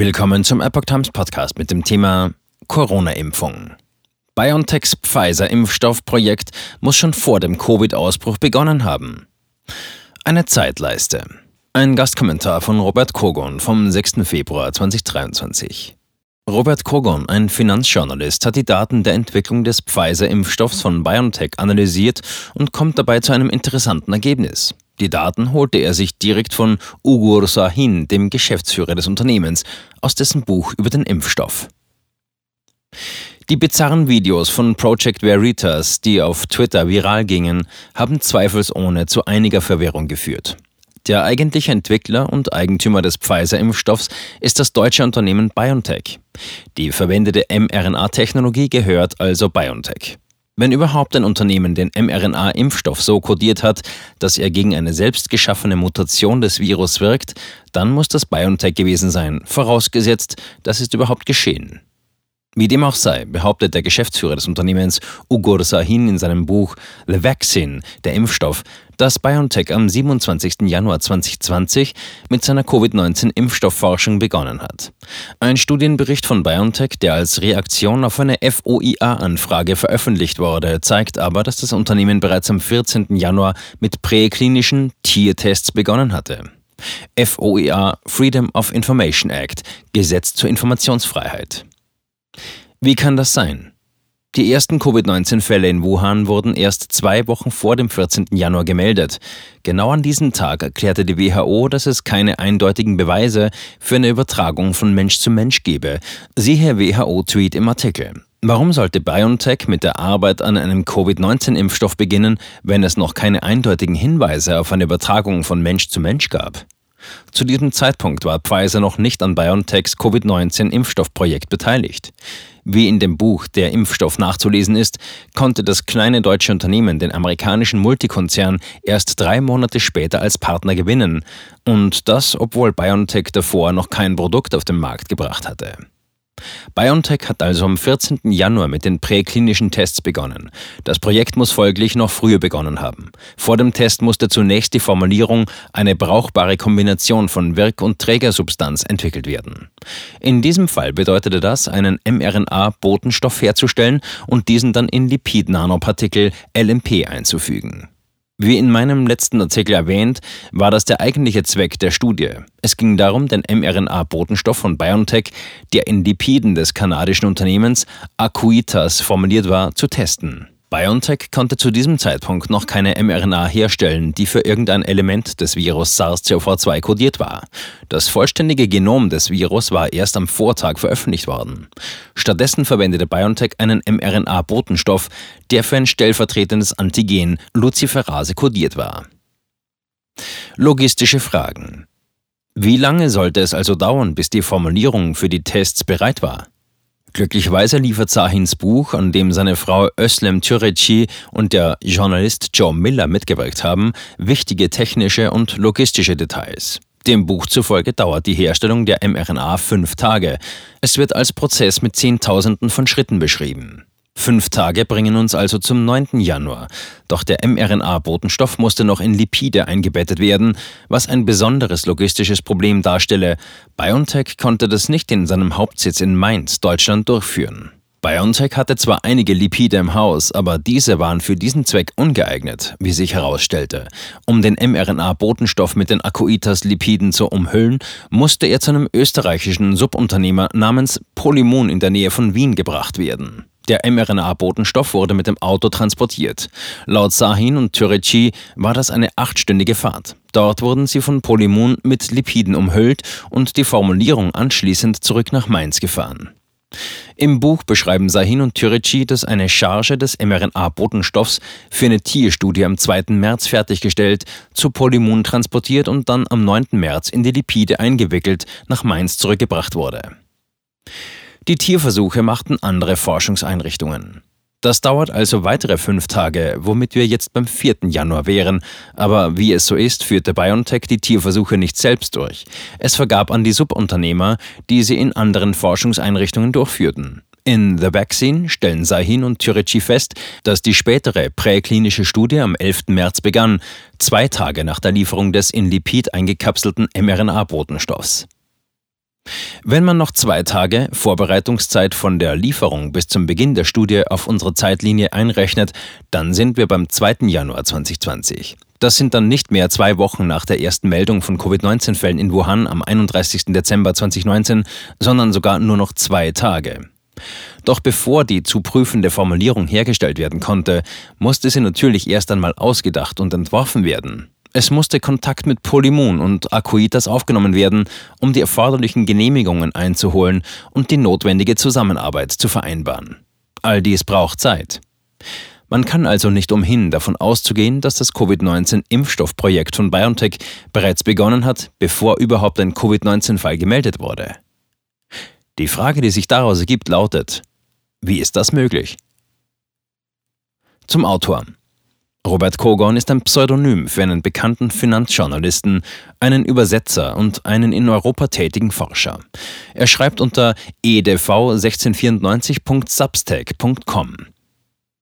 Willkommen zum Epoch Times Podcast mit dem Thema Corona-Impfung. BioNTechs Pfizer-Impfstoffprojekt muss schon vor dem Covid-Ausbruch begonnen haben. Eine Zeitleiste. Ein Gastkommentar von Robert Kogon vom 6. Februar 2023. Robert Kogon, ein Finanzjournalist, hat die Daten der Entwicklung des Pfizer-Impfstoffs von BioNTech analysiert und kommt dabei zu einem interessanten Ergebnis. Die Daten holte er sich direkt von Ugur Sahin, dem Geschäftsführer des Unternehmens, aus dessen Buch über den Impfstoff. Die bizarren Videos von Project Veritas, die auf Twitter viral gingen, haben zweifelsohne zu einiger Verwirrung geführt. Der eigentliche Entwickler und Eigentümer des Pfizer-Impfstoffs ist das deutsche Unternehmen BioNTech. Die verwendete mRNA-Technologie gehört also BioNTech. Wenn überhaupt ein Unternehmen den mRNA-Impfstoff so kodiert hat, dass er gegen eine selbst geschaffene Mutation des Virus wirkt, dann muss das BioNTech gewesen sein, vorausgesetzt, das ist überhaupt geschehen. Wie dem auch sei, behauptet der Geschäftsführer des Unternehmens Ugur Sahin in seinem Buch The Vaccine, der Impfstoff, dass BioNTech am 27. Januar 2020 mit seiner Covid-19-Impfstoffforschung begonnen hat. Ein Studienbericht von BioNTech, der als Reaktion auf eine FOIA-Anfrage veröffentlicht wurde, zeigt aber, dass das Unternehmen bereits am 14. Januar mit präklinischen Tiertests begonnen hatte. FOIA Freedom of Information Act, Gesetz zur Informationsfreiheit. Wie kann das sein? Die ersten Covid-19-Fälle in Wuhan wurden erst zwei Wochen vor dem 14. Januar gemeldet. Genau an diesem Tag erklärte die WHO, dass es keine eindeutigen Beweise für eine Übertragung von Mensch zu Mensch gebe. Siehe WHO-Tweet im Artikel. Warum sollte BioNTech mit der Arbeit an einem Covid-19-Impfstoff beginnen, wenn es noch keine eindeutigen Hinweise auf eine Übertragung von Mensch zu Mensch gab? Zu diesem Zeitpunkt war Pfizer noch nicht an BioNTechs Covid-19-Impfstoffprojekt beteiligt. Wie in dem Buch Der Impfstoff nachzulesen ist, konnte das kleine deutsche Unternehmen den amerikanischen Multikonzern erst drei Monate später als Partner gewinnen. Und das, obwohl BioNTech davor noch kein Produkt auf den Markt gebracht hatte. BioNTech hat also am 14. Januar mit den präklinischen Tests begonnen. Das Projekt muss folglich noch früher begonnen haben. Vor dem Test musste zunächst die Formulierung eine brauchbare Kombination von Wirk- und Trägersubstanz entwickelt werden. In diesem Fall bedeutete das, einen mRNA-Botenstoff herzustellen und diesen dann in Lipid-Nanopartikel LMP einzufügen. Wie in meinem letzten Artikel erwähnt, war das der eigentliche Zweck der Studie. Es ging darum, den mRNA-Botenstoff von BioNTech, der in Lipiden des kanadischen Unternehmens Acuitas formuliert war, zu testen. BioNTech konnte zu diesem Zeitpunkt noch keine mRNA herstellen, die für irgendein Element des Virus SARS-CoV-2 kodiert war. Das vollständige Genom des Virus war erst am Vortag veröffentlicht worden. Stattdessen verwendete BioNTech einen mRNA-Botenstoff, der für ein stellvertretendes Antigen Luciferase kodiert war. Logistische Fragen. Wie lange sollte es also dauern, bis die Formulierung für die Tests bereit war? Glücklicherweise liefert Sahins Buch, an dem seine Frau Özlem Türeci und der Journalist Joe Miller mitgewirkt haben, wichtige technische und logistische Details. Dem Buch zufolge dauert die Herstellung der mRNA fünf Tage. Es wird als Prozess mit Zehntausenden von Schritten beschrieben. Fünf Tage bringen uns also zum 9. Januar. Doch der mRNA-Botenstoff musste noch in Lipide eingebettet werden, was ein besonderes logistisches Problem darstelle. BioNTech konnte das nicht in seinem Hauptsitz in Mainz, Deutschland, durchführen. BioNTech hatte zwar einige Lipide im Haus, aber diese waren für diesen Zweck ungeeignet, wie sich herausstellte. Um den mRNA-Botenstoff mit den Acuitas-Lipiden zu umhüllen, musste er zu einem österreichischen Subunternehmer namens Polymun in der Nähe von Wien gebracht werden. Der mRNA-Botenstoff wurde mit dem Auto transportiert. Laut Sahin und Türeci war das eine achtstündige Fahrt. Dort wurden sie von Polymun mit Lipiden umhüllt und die Formulierung anschließend zurück nach Mainz gefahren. Im Buch beschreiben Sahin und Türeci, dass eine Charge des mRNA-Botenstoffs für eine Tierstudie am 2. März fertiggestellt, zu Polymun transportiert und dann am 9. März in die Lipide eingewickelt nach Mainz zurückgebracht wurde. Die Tierversuche machten andere Forschungseinrichtungen. Das dauert also weitere fünf Tage, womit wir jetzt beim 4. Januar wären. Aber wie es so ist, führte BioNTech die Tierversuche nicht selbst durch. Es vergab an die Subunternehmer, die sie in anderen Forschungseinrichtungen durchführten. In The Vaccine stellen Sahin und Türeci fest, dass die spätere präklinische Studie am 11. März begann, zwei Tage nach der Lieferung des in Lipid eingekapselten mRNA-Botenstoffs. Wenn man noch zwei Tage Vorbereitungszeit von der Lieferung bis zum Beginn der Studie auf unsere Zeitlinie einrechnet, dann sind wir beim 2. Januar 2020. Das sind dann nicht mehr zwei Wochen nach der ersten Meldung von Covid-19-Fällen in Wuhan am 31. Dezember 2019, sondern sogar nur noch zwei Tage. Doch bevor die zu prüfende Formulierung hergestellt werden konnte, musste sie natürlich erst einmal ausgedacht und entworfen werden. Es musste Kontakt mit Polymun und Akuitas aufgenommen werden, um die erforderlichen Genehmigungen einzuholen und die notwendige Zusammenarbeit zu vereinbaren. All dies braucht Zeit. Man kann also nicht umhin, davon auszugehen, dass das Covid-19-Impfstoffprojekt von BioNTech bereits begonnen hat, bevor überhaupt ein Covid-19-Fall gemeldet wurde. Die Frage, die sich daraus ergibt, lautet, wie ist das möglich? Zum Autor. Robert Kogon ist ein Pseudonym für einen bekannten Finanzjournalisten, einen Übersetzer und einen in Europa tätigen Forscher. Er schreibt unter edv1694.substack.com.